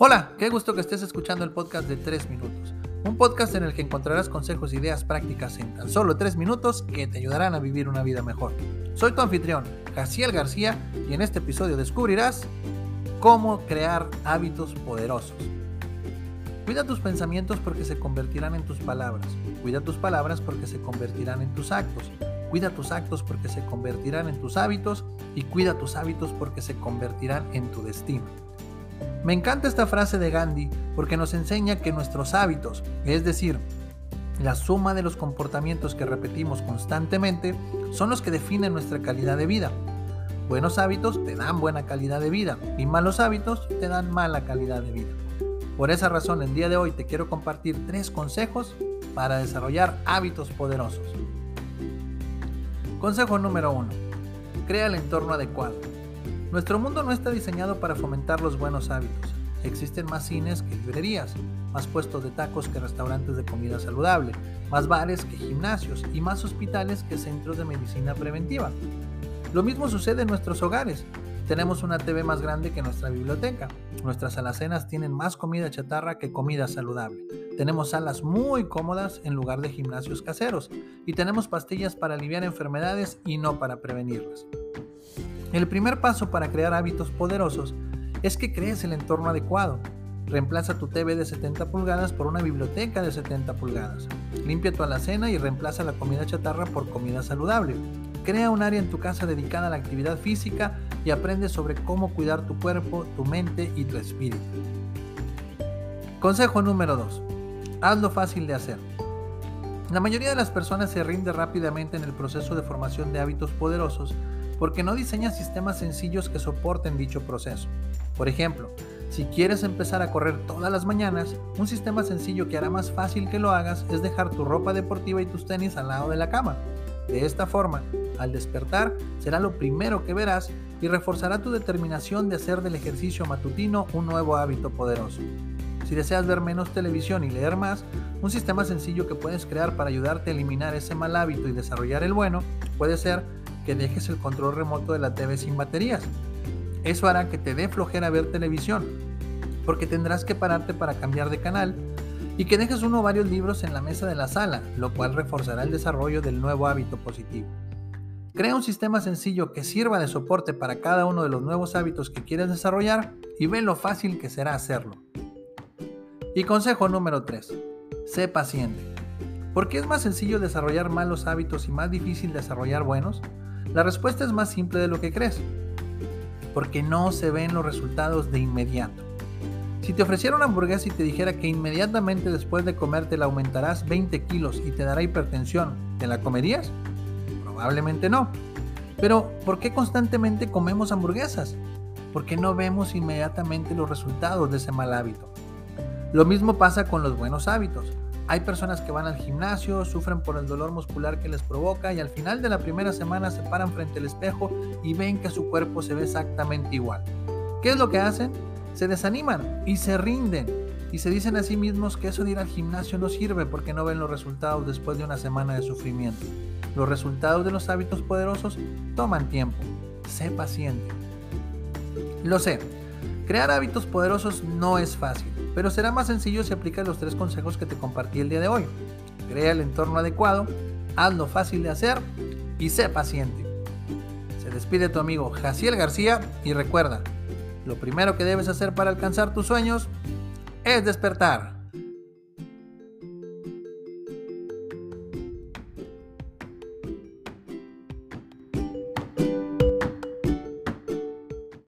Hola, qué gusto que estés escuchando el podcast de 3 minutos. Un podcast en el que encontrarás consejos e ideas prácticas en tan solo 3 minutos que te ayudarán a vivir una vida mejor. Soy tu anfitrión, Jaciel García, y en este episodio descubrirás cómo crear hábitos poderosos. Cuida tus pensamientos porque se convertirán en tus palabras. Cuida tus palabras porque se convertirán en tus actos. Cuida tus actos porque se convertirán en tus hábitos y cuida tus hábitos porque se convertirán en tu destino. Me encanta esta frase de Gandhi porque nos enseña que nuestros hábitos, es decir, la suma de los comportamientos que repetimos constantemente, son los que definen nuestra calidad de vida. Buenos hábitos te dan buena calidad de vida y malos hábitos te dan mala calidad de vida. Por esa razón, el día de hoy te quiero compartir tres consejos para desarrollar hábitos poderosos. Consejo número 1. Crea el entorno adecuado. Nuestro mundo no está diseñado para fomentar los buenos hábitos. Existen más cines que librerías, más puestos de tacos que restaurantes de comida saludable, más bares que gimnasios y más hospitales que centros de medicina preventiva. Lo mismo sucede en nuestros hogares. Tenemos una TV más grande que nuestra biblioteca. Nuestras alacenas tienen más comida chatarra que comida saludable. Tenemos salas muy cómodas en lugar de gimnasios caseros. Y tenemos pastillas para aliviar enfermedades y no para prevenirlas. El primer paso para crear hábitos poderosos es que crees el entorno adecuado. Reemplaza tu TV de 70 pulgadas por una biblioteca de 70 pulgadas. Limpia tu alacena y reemplaza la comida chatarra por comida saludable. Crea un área en tu casa dedicada a la actividad física y aprende sobre cómo cuidar tu cuerpo, tu mente y tu espíritu. Consejo número 2. Hazlo fácil de hacer. La mayoría de las personas se rinde rápidamente en el proceso de formación de hábitos poderosos porque no diseña sistemas sencillos que soporten dicho proceso. Por ejemplo, si quieres empezar a correr todas las mañanas, un sistema sencillo que hará más fácil que lo hagas es dejar tu ropa deportiva y tus tenis al lado de la cama. De esta forma, al despertar, será lo primero que verás y reforzará tu determinación de hacer del ejercicio matutino un nuevo hábito poderoso. Si deseas ver menos televisión y leer más, un sistema sencillo que puedes crear para ayudarte a eliminar ese mal hábito y desarrollar el bueno puede ser que dejes el control remoto de la TV sin baterías. Eso hará que te dé flojera ver televisión, porque tendrás que pararte para cambiar de canal y que dejes uno o varios libros en la mesa de la sala, lo cual reforzará el desarrollo del nuevo hábito positivo. Crea un sistema sencillo que sirva de soporte para cada uno de los nuevos hábitos que quieres desarrollar y ve lo fácil que será hacerlo. Y consejo número 3. Sé paciente. ¿Por qué es más sencillo desarrollar malos hábitos y más difícil desarrollar buenos? La respuesta es más simple de lo que crees, porque no se ven los resultados de inmediato. Si te ofreciera una hamburguesa y te dijera que inmediatamente después de comerte la aumentarás 20 kilos y te dará hipertensión, ¿te la comerías? Probablemente no. Pero, ¿por qué constantemente comemos hamburguesas? Porque no vemos inmediatamente los resultados de ese mal hábito. Lo mismo pasa con los buenos hábitos. Hay personas que van al gimnasio, sufren por el dolor muscular que les provoca y al final de la primera semana se paran frente al espejo y ven que su cuerpo se ve exactamente igual. ¿Qué es lo que hacen? Se desaniman y se rinden y se dicen a sí mismos que eso de ir al gimnasio no sirve porque no ven los resultados después de una semana de sufrimiento. Los resultados de los hábitos poderosos toman tiempo. Sé paciente. Lo sé, crear hábitos poderosos no es fácil pero será más sencillo si aplicas los tres consejos que te compartí el día de hoy. Crea el entorno adecuado, hazlo fácil de hacer y sé paciente. Se despide tu amigo Jaciel García y recuerda, lo primero que debes hacer para alcanzar tus sueños es despertar.